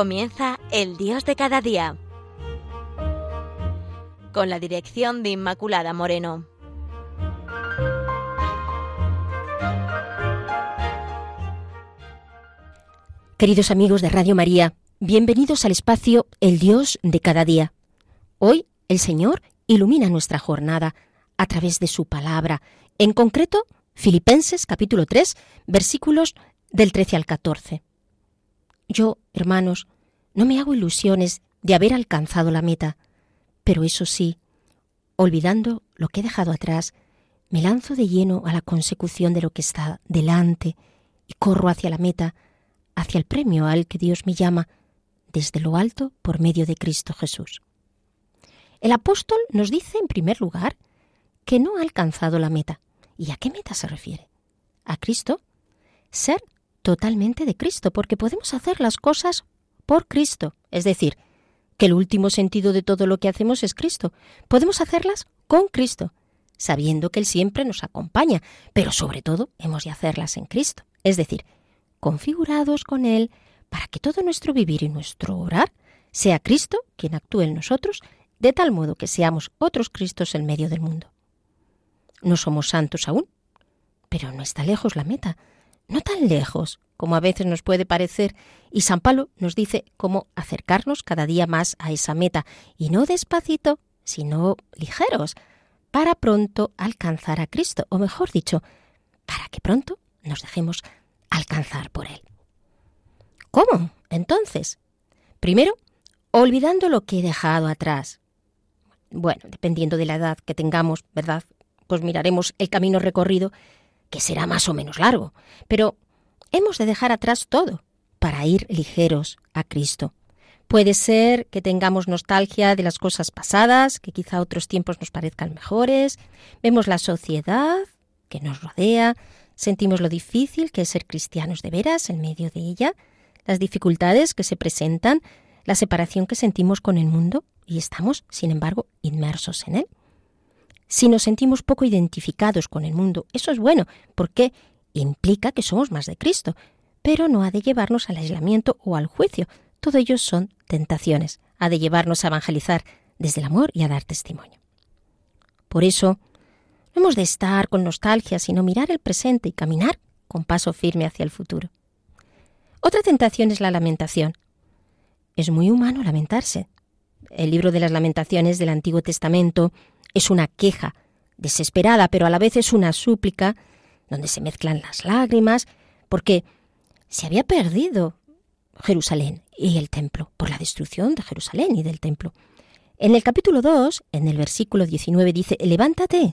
Comienza El Dios de cada día. Con la dirección de Inmaculada Moreno. Queridos amigos de Radio María, bienvenidos al espacio El Dios de cada día. Hoy el Señor ilumina nuestra jornada a través de su palabra, en concreto Filipenses capítulo 3, versículos del 13 al 14. Yo, hermanos, no me hago ilusiones de haber alcanzado la meta, pero eso sí, olvidando lo que he dejado atrás, me lanzo de lleno a la consecución de lo que está delante y corro hacia la meta, hacia el premio al que Dios me llama desde lo alto por medio de Cristo Jesús. El apóstol nos dice, en primer lugar, que no ha alcanzado la meta. ¿Y a qué meta se refiere? ¿A Cristo? Ser totalmente de Cristo, porque podemos hacer las cosas por Cristo, es decir, que el último sentido de todo lo que hacemos es Cristo. Podemos hacerlas con Cristo, sabiendo que Él siempre nos acompaña, pero sobre todo hemos de hacerlas en Cristo, es decir, configurados con Él para que todo nuestro vivir y nuestro orar sea Cristo quien actúe en nosotros, de tal modo que seamos otros Cristos en medio del mundo. No somos santos aún, pero no está lejos la meta, no tan lejos como a veces nos puede parecer, y San Pablo nos dice cómo acercarnos cada día más a esa meta, y no despacito, sino ligeros, para pronto alcanzar a Cristo, o mejor dicho, para que pronto nos dejemos alcanzar por Él. ¿Cómo? Entonces, primero, olvidando lo que he dejado atrás. Bueno, dependiendo de la edad que tengamos, ¿verdad? Pues miraremos el camino recorrido, que será más o menos largo, pero hemos de dejar atrás todo para ir ligeros a Cristo. Puede ser que tengamos nostalgia de las cosas pasadas, que quizá otros tiempos nos parezcan mejores, vemos la sociedad que nos rodea, sentimos lo difícil que es ser cristianos de veras en medio de ella, las dificultades que se presentan, la separación que sentimos con el mundo y estamos, sin embargo, inmersos en él. Si nos sentimos poco identificados con el mundo, eso es bueno, porque implica que somos más de Cristo, pero no ha de llevarnos al aislamiento o al juicio. Todo ello son tentaciones. Ha de llevarnos a evangelizar desde el amor y a dar testimonio. Por eso, no hemos de estar con nostalgia, sino mirar el presente y caminar con paso firme hacia el futuro. Otra tentación es la lamentación. Es muy humano lamentarse. El libro de las lamentaciones del Antiguo Testamento es una queja desesperada, pero a la vez es una súplica donde se mezclan las lágrimas, porque se había perdido Jerusalén y el templo por la destrucción de Jerusalén y del templo. En el capítulo 2, en el versículo 19 dice, levántate,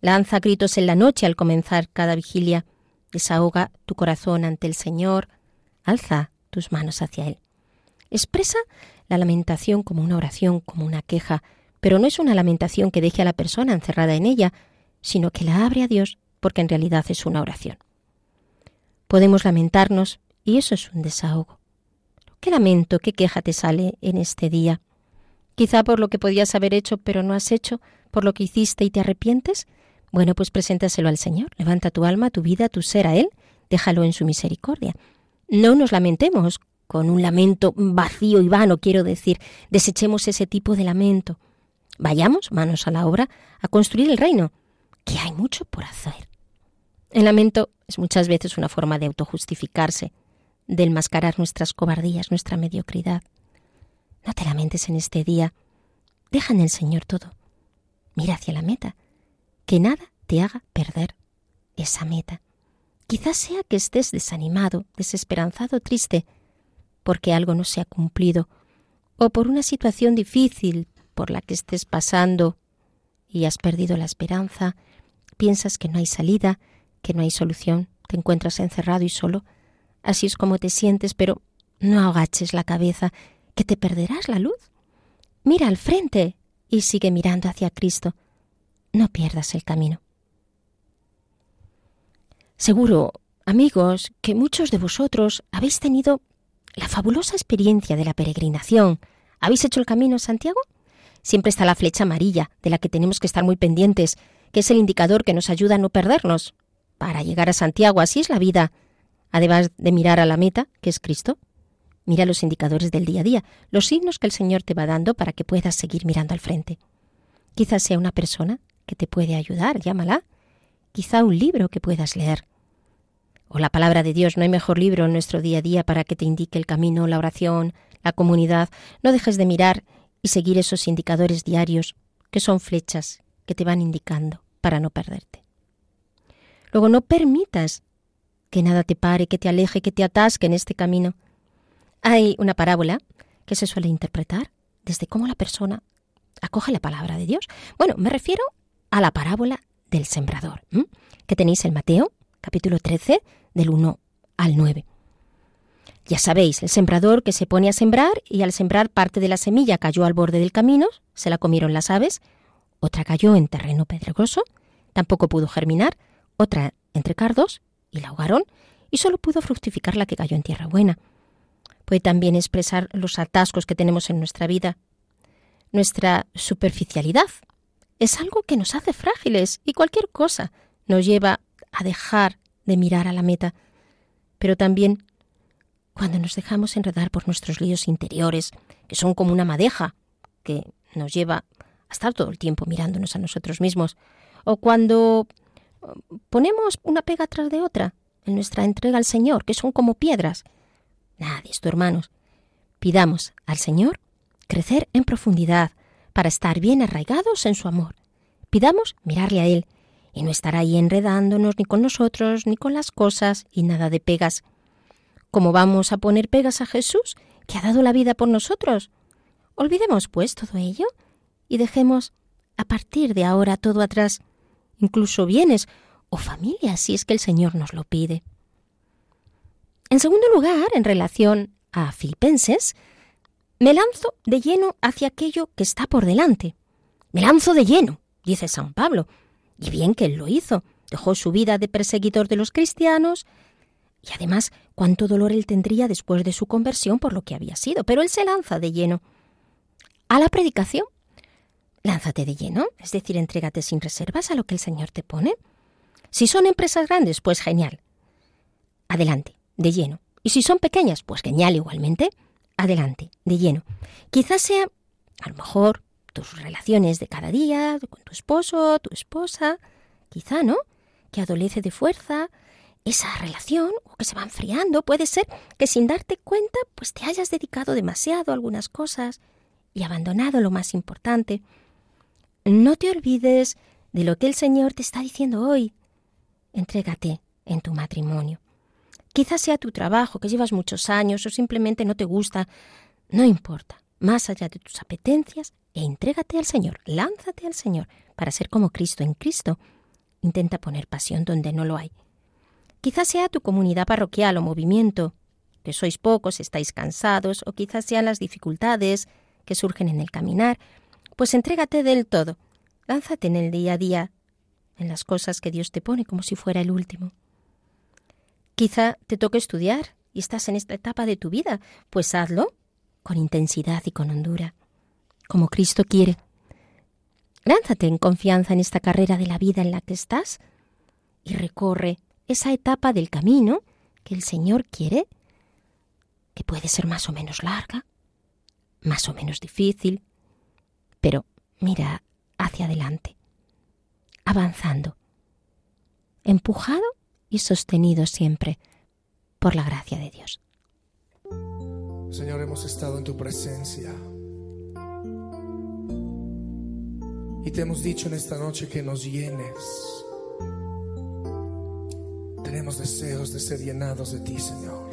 lanza gritos en la noche al comenzar cada vigilia, desahoga tu corazón ante el Señor, alza tus manos hacia Él. Expresa la lamentación como una oración, como una queja, pero no es una lamentación que deje a la persona encerrada en ella, sino que la abre a Dios, porque en realidad es una oración. Podemos lamentarnos, y eso es un desahogo. ¿Qué lamento, qué queja te sale en este día? Quizá por lo que podías haber hecho pero no has hecho, por lo que hiciste y te arrepientes. Bueno, pues preséntaselo al Señor, levanta tu alma, tu vida, tu ser a Él, déjalo en su misericordia. No nos lamentemos con un lamento vacío y vano, quiero decir, desechemos ese tipo de lamento. Vayamos, manos a la obra, a construir el reino, que hay mucho por hacer. El lamento es muchas veces una forma de autojustificarse, de enmascarar nuestras cobardías, nuestra mediocridad. No te lamentes en este día. Deja en el Señor todo. Mira hacia la meta. Que nada te haga perder esa meta. Quizás sea que estés desanimado, desesperanzado, triste, porque algo no se ha cumplido, o por una situación difícil por la que estés pasando y has perdido la esperanza, piensas que no hay salida, que no hay solución, te encuentras encerrado y solo. Así es como te sientes, pero no agaches la cabeza, que te perderás la luz. Mira al frente y sigue mirando hacia Cristo. No pierdas el camino. Seguro, amigos, que muchos de vosotros habéis tenido la fabulosa experiencia de la peregrinación. ¿Habéis hecho el camino Santiago? Siempre está la flecha amarilla, de la que tenemos que estar muy pendientes, que es el indicador que nos ayuda a no perdernos. Para llegar a Santiago, así es la vida, además de mirar a la meta, que es Cristo. Mira los indicadores del día a día, los signos que el Señor te va dando para que puedas seguir mirando al frente. Quizás sea una persona que te puede ayudar, llámala. Quizá un libro que puedas leer. O la palabra de Dios, no hay mejor libro en nuestro día a día para que te indique el camino, la oración, la comunidad. No dejes de mirar y seguir esos indicadores diarios, que son flechas que te van indicando para no perderte. Luego no permitas que nada te pare, que te aleje, que te atasque en este camino. Hay una parábola que se suele interpretar desde cómo la persona acoge la palabra de Dios. Bueno, me refiero a la parábola del sembrador, que tenéis en Mateo, capítulo 13, del 1 al 9. Ya sabéis, el sembrador que se pone a sembrar y al sembrar parte de la semilla cayó al borde del camino, se la comieron las aves, otra cayó en terreno pedregoso, tampoco pudo germinar, otra entre cardos y la ahogaron, y solo pudo fructificar la que cayó en tierra buena. Puede también expresar los atascos que tenemos en nuestra vida. Nuestra superficialidad es algo que nos hace frágiles y cualquier cosa nos lleva a dejar de mirar a la meta. Pero también cuando nos dejamos enredar por nuestros líos interiores, que son como una madeja que nos lleva a estar todo el tiempo mirándonos a nosotros mismos, o cuando ponemos una pega tras de otra en nuestra entrega al Señor, que son como piedras. Nada esto, hermanos. Pidamos al Señor crecer en profundidad para estar bien arraigados en su amor. Pidamos mirarle a Él y no estar ahí enredándonos ni con nosotros ni con las cosas y nada de pegas. ¿Cómo vamos a poner pegas a Jesús, que ha dado la vida por nosotros? Olvidemos, pues, todo ello y dejemos a partir de ahora todo atrás incluso bienes o familias, si es que el Señor nos lo pide. En segundo lugar, en relación a Filipenses, me lanzo de lleno hacia aquello que está por delante. Me lanzo de lleno, dice San Pablo, y bien que él lo hizo. Dejó su vida de perseguidor de los cristianos, y además cuánto dolor él tendría después de su conversión por lo que había sido, pero él se lanza de lleno a la predicación lánzate de lleno, es decir, entrégate sin reservas a lo que el Señor te pone. Si son empresas grandes, pues genial. Adelante, de lleno. Y si son pequeñas, pues genial igualmente. Adelante, de lleno. Quizás sea, a lo mejor, tus relaciones de cada día, con tu esposo, tu esposa, quizá, ¿no? Que adolece de fuerza, esa relación o que se va enfriando. Puede ser que sin darte cuenta, pues te hayas dedicado demasiado a algunas cosas y abandonado lo más importante. No te olvides de lo que el Señor te está diciendo hoy. Entrégate en tu matrimonio. Quizás sea tu trabajo, que llevas muchos años o simplemente no te gusta. No importa. Más allá de tus apetencias, e entrégate al Señor, lánzate al Señor para ser como Cristo en Cristo. Intenta poner pasión donde no lo hay. Quizás sea tu comunidad parroquial o movimiento, que sois pocos, estáis cansados, o quizás sean las dificultades que surgen en el caminar, pues entrégate del todo. Lánzate en el día a día, en las cosas que Dios te pone como si fuera el último. Quizá te toque estudiar y estás en esta etapa de tu vida, pues hazlo con intensidad y con hondura, como Cristo quiere. Lánzate en confianza en esta carrera de la vida en la que estás y recorre esa etapa del camino que el Señor quiere, que puede ser más o menos larga, más o menos difícil, pero mira hacia adelante, avanzando, empujado y sostenido siempre por la gracia de Dios. Señor, hemos estado en tu presencia y te hemos dicho en esta noche que nos llenes. Tenemos deseos de ser llenados de ti, Señor.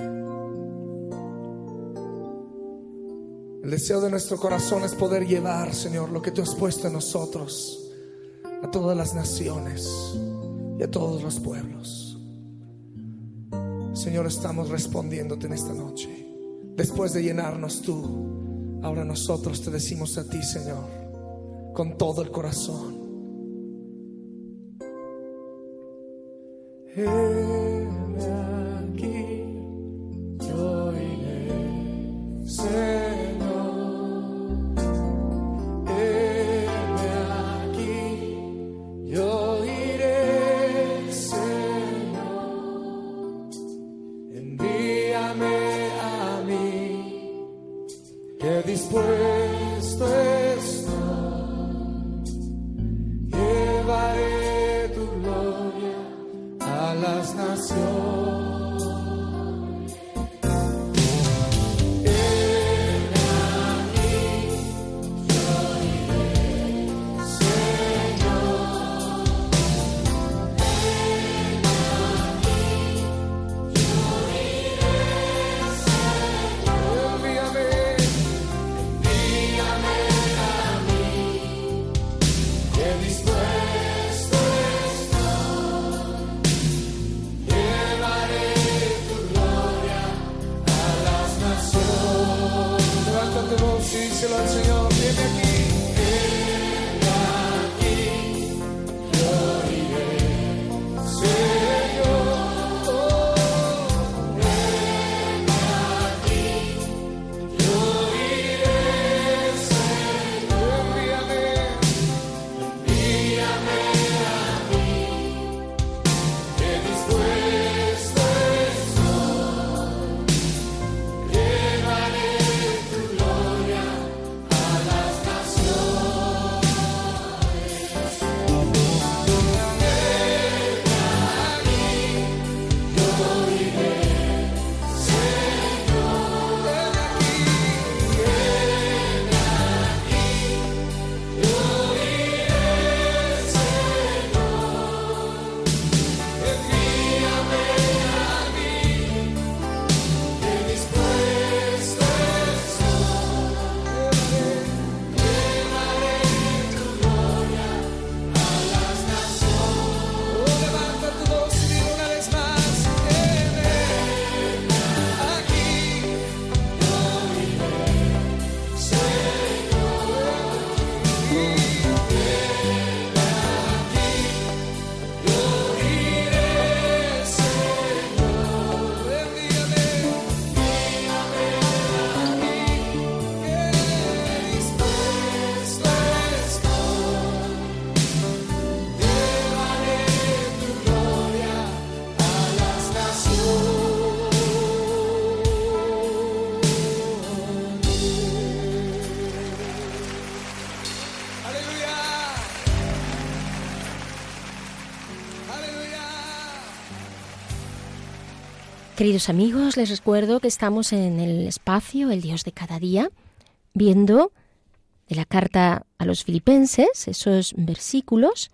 El deseo de nuestro corazón es poder llevar, Señor, lo que tú has puesto en nosotros a todas las naciones y a todos los pueblos. Señor, estamos respondiéndote en esta noche. Después de llenarnos tú, ahora nosotros te decimos a ti, Señor, con todo el corazón. Las naciones. Queridos amigos, les recuerdo que estamos en el espacio El Dios de cada día, viendo de la carta a los filipenses esos versículos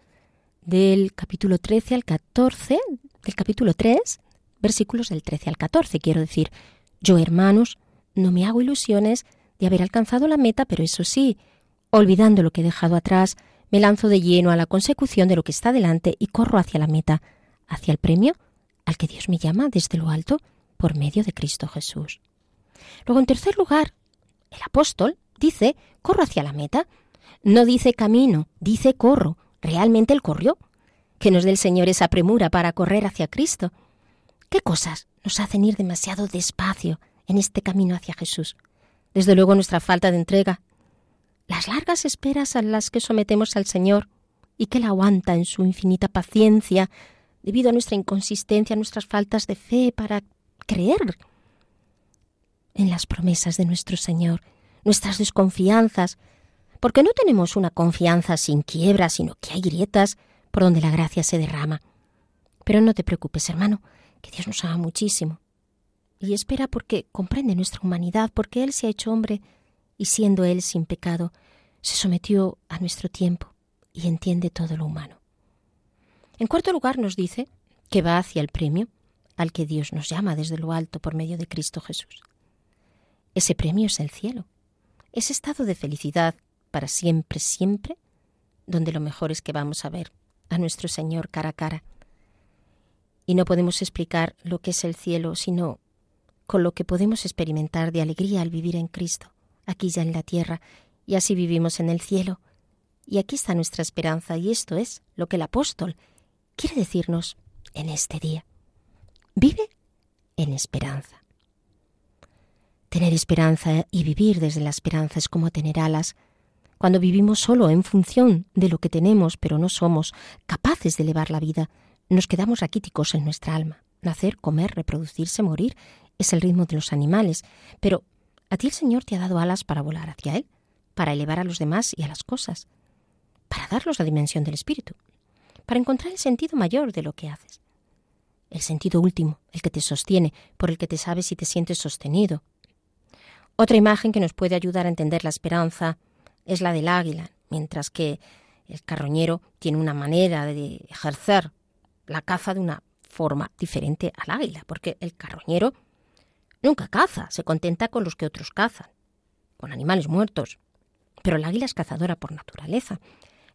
del capítulo 13 al 14, del capítulo 3, versículos del 13 al 14. Quiero decir, yo hermanos, no me hago ilusiones de haber alcanzado la meta, pero eso sí, olvidando lo que he dejado atrás, me lanzo de lleno a la consecución de lo que está delante y corro hacia la meta, hacia el premio al que Dios me llama desde lo alto por medio de Cristo Jesús. Luego, en tercer lugar, el apóstol dice, corro hacia la meta. No dice camino, dice corro. Realmente él corrió. Que nos dé el Señor esa premura para correr hacia Cristo. ¿Qué cosas nos hacen ir demasiado despacio en este camino hacia Jesús? Desde luego nuestra falta de entrega, las largas esperas a las que sometemos al Señor y que Él aguanta en su infinita paciencia debido a nuestra inconsistencia, a nuestras faltas de fe para creer en las promesas de nuestro Señor, nuestras desconfianzas, porque no tenemos una confianza sin quiebra, sino que hay grietas por donde la gracia se derrama. Pero no te preocupes, hermano, que Dios nos ama muchísimo. Y espera porque comprende nuestra humanidad, porque Él se ha hecho hombre y siendo Él sin pecado, se sometió a nuestro tiempo y entiende todo lo humano. En cuarto lugar nos dice que va hacia el premio al que Dios nos llama desde lo alto por medio de Cristo Jesús. Ese premio es el cielo, ese estado de felicidad para siempre, siempre, donde lo mejor es que vamos a ver a nuestro Señor cara a cara. Y no podemos explicar lo que es el cielo, sino con lo que podemos experimentar de alegría al vivir en Cristo, aquí ya en la tierra, y así vivimos en el cielo. Y aquí está nuestra esperanza, y esto es lo que el apóstol quiere decirnos en este día. Vive en esperanza. Tener esperanza y vivir desde la esperanza es como tener alas. Cuando vivimos solo en función de lo que tenemos, pero no somos capaces de elevar la vida, nos quedamos raquíticos en nuestra alma. Nacer, comer, reproducirse, morir es el ritmo de los animales, pero a ti el Señor te ha dado alas para volar hacia Él, para elevar a los demás y a las cosas, para darlos la dimensión del espíritu, para encontrar el sentido mayor de lo que haces. el sentido último, el que te sostiene, por el que te sabes y te sientes sostenido. Otra imagen que nos puede ayudar a entender la esperanza es la del águila, mientras que el carroñero tiene una manera de ejercer la caza de una forma diferente al águila, porque el carroñero nunca caza, se contenta con los que otros cazan, con animales muertos. Pero el águila es cazadora por naturaleza.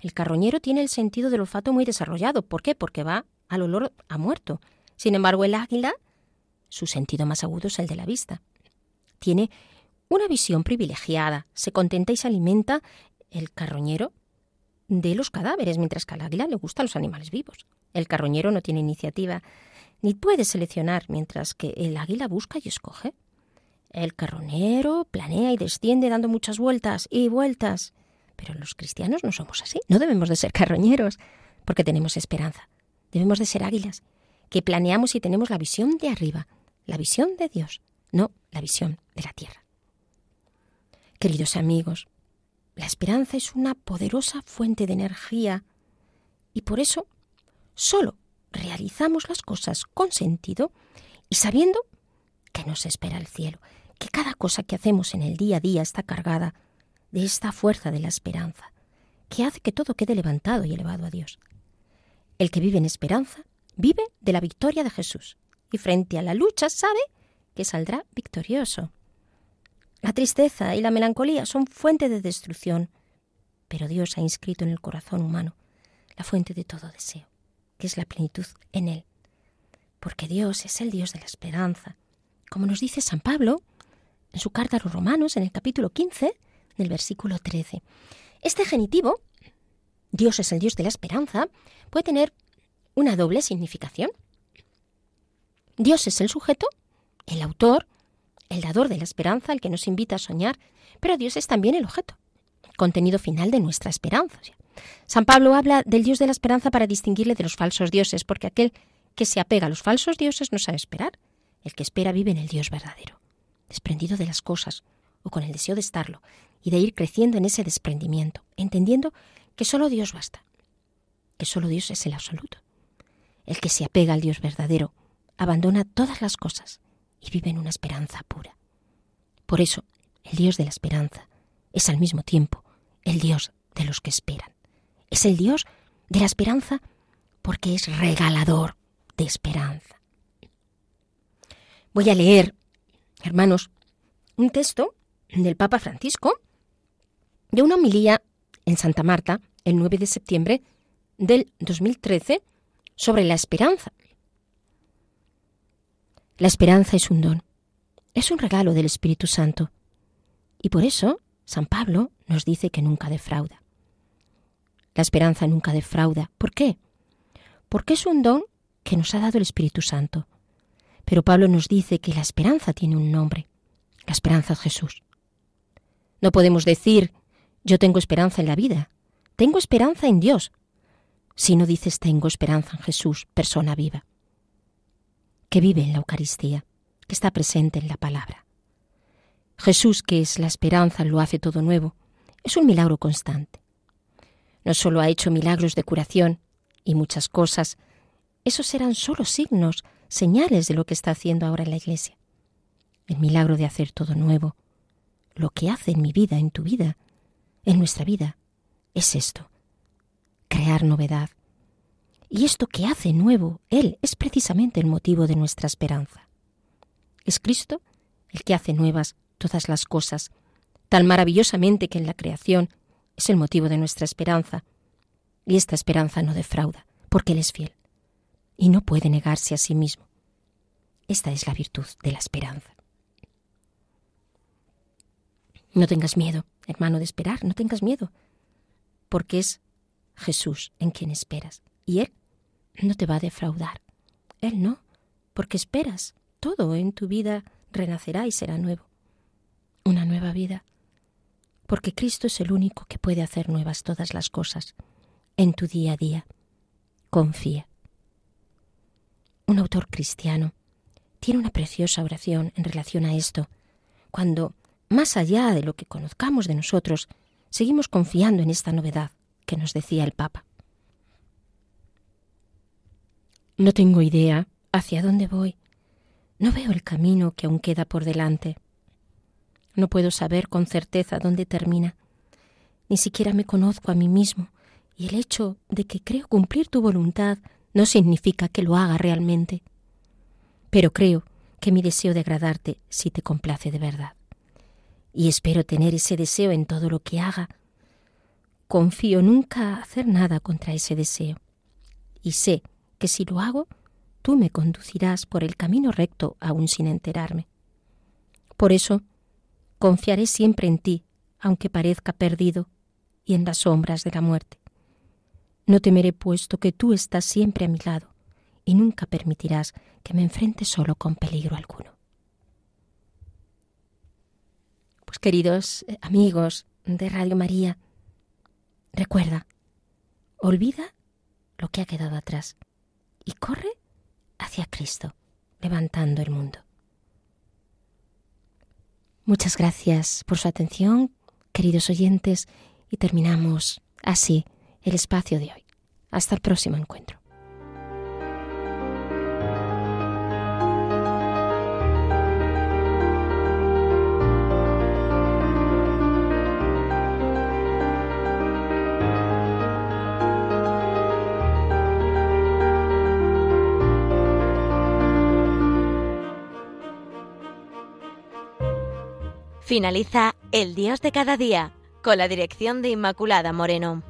El carroñero tiene el sentido del olfato muy desarrollado. ¿Por qué? Porque va al olor a muerto. Sin embargo, el águila, su sentido más agudo es el de la vista. Tiene una visión privilegiada, se contenta y se alimenta el carroñero de los cadáveres, mientras que al águila le gustan los animales vivos. El carroñero no tiene iniciativa, ni puede seleccionar, mientras que el águila busca y escoge. El carroñero planea y desciende dando muchas vueltas y vueltas. Pero los cristianos no somos así. No debemos de ser carroñeros, porque tenemos esperanza. Debemos de ser águilas, que planeamos y tenemos la visión de arriba, la visión de Dios, no la visión de la tierra. Queridos amigos, la esperanza es una poderosa fuente de energía y por eso solo realizamos las cosas con sentido y sabiendo que nos espera el cielo, que cada cosa que hacemos en el día a día está cargada de esta fuerza de la esperanza, que hace que todo quede levantado y elevado a Dios. El que vive en esperanza vive de la victoria de Jesús y frente a la lucha sabe que saldrá victorioso. La tristeza y la melancolía son fuente de destrucción, pero Dios ha inscrito en el corazón humano la fuente de todo deseo, que es la plenitud en él. Porque Dios es el Dios de la esperanza, como nos dice San Pablo en su carta a los romanos en el capítulo 15 del versículo 13. Este genitivo, Dios es el Dios de la esperanza, puede tener una doble significación. Dios es el sujeto, el autor, el dador de la esperanza, el que nos invita a soñar, pero Dios es también el objeto, contenido final de nuestra esperanza. San Pablo habla del Dios de la esperanza para distinguirle de los falsos dioses, porque aquel que se apega a los falsos dioses no sabe esperar. El que espera vive en el Dios verdadero, desprendido de las cosas, o con el deseo de estarlo, y de ir creciendo en ese desprendimiento, entendiendo que solo Dios basta, que solo Dios es el absoluto. El que se apega al Dios verdadero abandona todas las cosas y vive en una esperanza pura. Por eso, el Dios de la esperanza es al mismo tiempo el Dios de los que esperan. Es el Dios de la esperanza porque es regalador de esperanza. Voy a leer, hermanos, un texto del Papa Francisco de una homilía en Santa Marta el 9 de septiembre del 2013 sobre la esperanza. La esperanza es un don, es un regalo del Espíritu Santo. Y por eso San Pablo nos dice que nunca defrauda. La esperanza nunca defrauda. ¿Por qué? Porque es un don que nos ha dado el Espíritu Santo. Pero Pablo nos dice que la esperanza tiene un nombre. La esperanza es Jesús. No podemos decir yo tengo esperanza en la vida, tengo esperanza en Dios, si no dices tengo esperanza en Jesús, persona viva que vive en la Eucaristía, que está presente en la palabra. Jesús, que es la esperanza, lo hace todo nuevo. Es un milagro constante. No solo ha hecho milagros de curación y muchas cosas, esos eran solo signos, señales de lo que está haciendo ahora en la Iglesia. El milagro de hacer todo nuevo, lo que hace en mi vida, en tu vida, en nuestra vida, es esto, crear novedad, y esto que hace nuevo Él es precisamente el motivo de nuestra esperanza. Es Cristo el que hace nuevas todas las cosas, tan maravillosamente que en la creación es el motivo de nuestra esperanza. Y esta esperanza no defrauda, porque Él es fiel, y no puede negarse a sí mismo. Esta es la virtud de la esperanza. No tengas miedo, hermano, de esperar, no tengas miedo, porque es Jesús en quien esperas. Y Él no te va a defraudar. Él no, porque esperas. Todo en tu vida renacerá y será nuevo. Una nueva vida. Porque Cristo es el único que puede hacer nuevas todas las cosas en tu día a día. Confía. Un autor cristiano tiene una preciosa oración en relación a esto, cuando, más allá de lo que conozcamos de nosotros, seguimos confiando en esta novedad que nos decía el Papa. No tengo idea ¿Hacia dónde voy? No veo el camino que aún queda por delante. No puedo saber con certeza dónde termina. Ni siquiera me conozco a mí mismo, y el hecho de que creo cumplir tu voluntad no significa que lo haga realmente. Pero creo que mi deseo de agradarte sí te complace de verdad. Y espero tener ese deseo en todo lo que haga. Confío nunca hacer nada contra ese deseo. Y sé que si lo hago, tú me conducirás por el camino recto aún sin enterarme. Por eso, confiaré siempre en ti, aunque parezca perdido, y en las sombras de la muerte. No temeré puesto que tú estás siempre a mi lado, y nunca permitirás que me enfrente solo con peligro alguno. Queridos eh, amigos de Radio María, recuerda, olvida lo que ha quedado atrás y corre hacia Cristo, levantando el mundo. Muchas gracias por su atención, queridos oyentes, y terminamos así el espacio de hoy. Hasta el próximo encuentro. Finaliza El Dios de cada día con la dirección de Inmaculada Moreno.